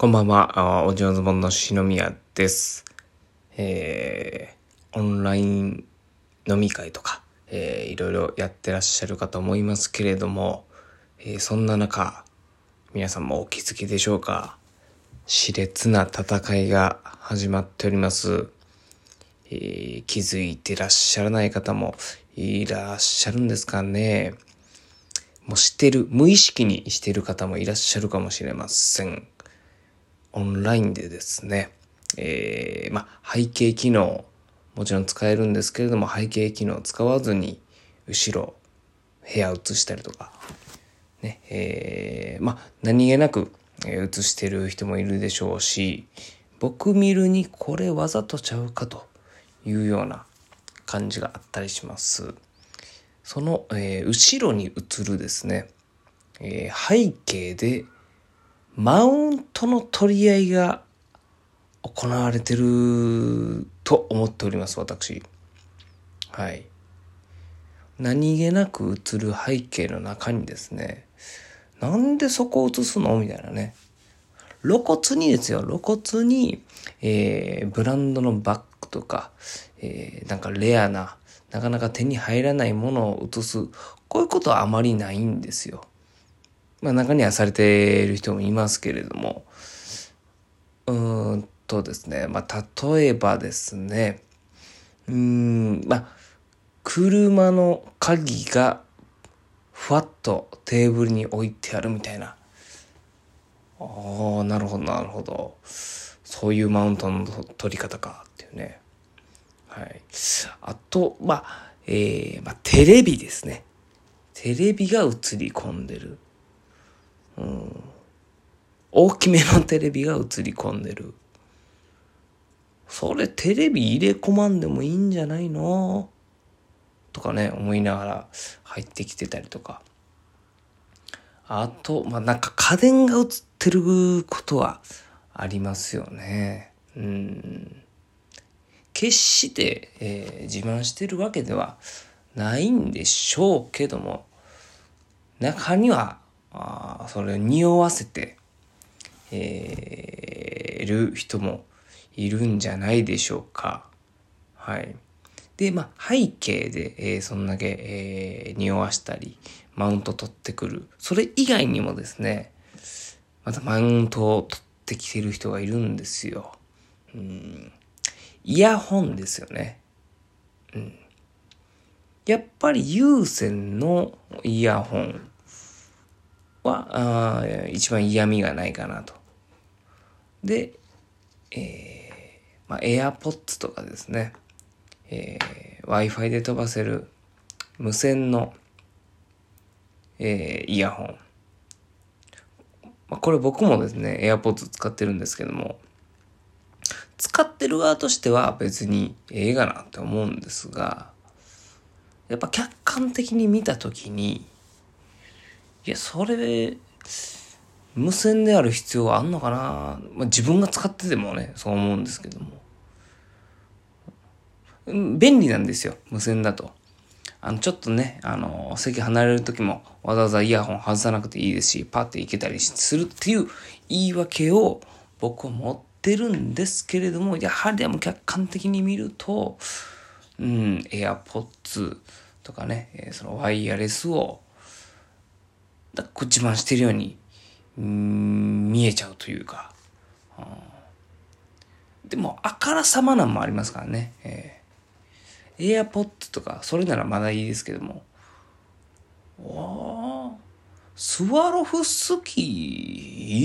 こんばんは、お上手本の篠宮です。えー、オンライン飲み会とか、えー、いろいろやってらっしゃるかと思いますけれども、えー、そんな中、皆さんもお気づきでしょうか熾烈な戦いが始まっております。えー、気づいてらっしゃらない方もいらっしゃるんですかね。もうしてる、無意識にしてる方もいらっしゃるかもしれません。オンラインでですね、えー、まあ、背景機能、もちろん使えるんですけれども、背景機能を使わずに、後ろ、部屋映したりとか、ね、えー、まあ、何気なく、映してる人もいるでしょうし、僕見るにこれわざとちゃうかというような感じがあったりします。その、えー、後ろに映るですね、えー、背景でマウントの取り合いが行われてると思っております、私。はい。何気なく映る背景の中にですね、なんでそこを映すの？みたいなね。露骨にですよ、露骨に、えー、ブランドのバッグとか、えー、なんかレアな、なかなか手に入らないものを移す。こういうことはあまりないんですよ。まあ中にはされている人もいますけれども。うーんとですね。まあ例えばですね。うーん、まあ、車の鍵がふわっとテーブルに置いてあるみたいな。ああ、なるほど、なるほど。そういうマウントの取り方かっていうね。はい。あと、まあ、えー、まあ、テレビですね。テレビが映り込んでる。うん。大きめのテレビが映り込んでる。それテレビ入れ込まんでもいいんじゃないの？とかね、思いながら入ってきてたりとか。あと、まあ、なんか家電が映ってることはありますよね。うん。決して、えー、自慢してるわけではないんでしょうけども、中には、それを匂わせて、えー、る人もいるんじゃないでしょうか。はい。で、まあ、背景で、えー、そんだけ、えー、匂わしたり、マウント取ってくる。それ以外にもですね、またマウントを取ってきてる人がいるんですよ。うんイヤホンですよね。うん。やっぱり有線のイヤホンは、あ一番嫌味がないかなと。で、えー、まあ、AirPods とかですね、えー、Wi-Fi で飛ばせる無線の、えー、イヤホン。まあ、これ僕もですね、AirPods 使ってるんですけども、使ってる側としては別に映画なって思うんですが、やっぱ客観的に見たときに、いや、それ、無線である必要はあんのかな、まあ、自分が使っててもね、そう思うんですけども。便利なんですよ、無線だと。あの、ちょっとね、あの、席離れる時もわざわざイヤホン外さなくていいですし、パッていけたりするっていう言い訳を僕は持ってるんですけれども、やはりでも客観的に見ると、うん、AirPods とかね、そのワイヤレスを、だこ自慢してるように、見えちゃうというか、うん、でも、あからさまなんもありますからね。えー、AirPods とか、それならまだいいですけども、おスワロフスキー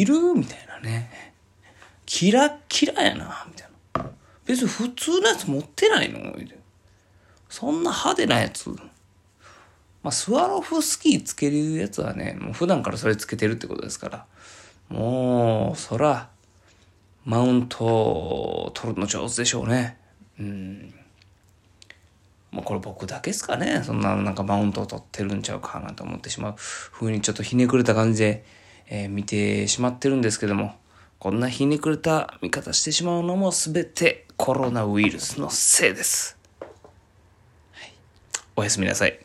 いる？みたいなね。キラッキラやな、みたいな。別に普通のやつ持ってないの？そんな派手なやつ。まあ、スワロフスキーつけるやつはね、もう普段からそれつけてるってことですから。もう、そら、マウントを取るの上手でしょうね。うん。まあ、これ僕だけですかね。そんななんかマウントを取ってるんちゃうかなと思ってしまう風にちょっとひねくれた感じで、えー、見てしまってるんですけども。こんなひねくれた見方してしまうのも全てコロナウイルスのせいです。はい、おやすみなさい。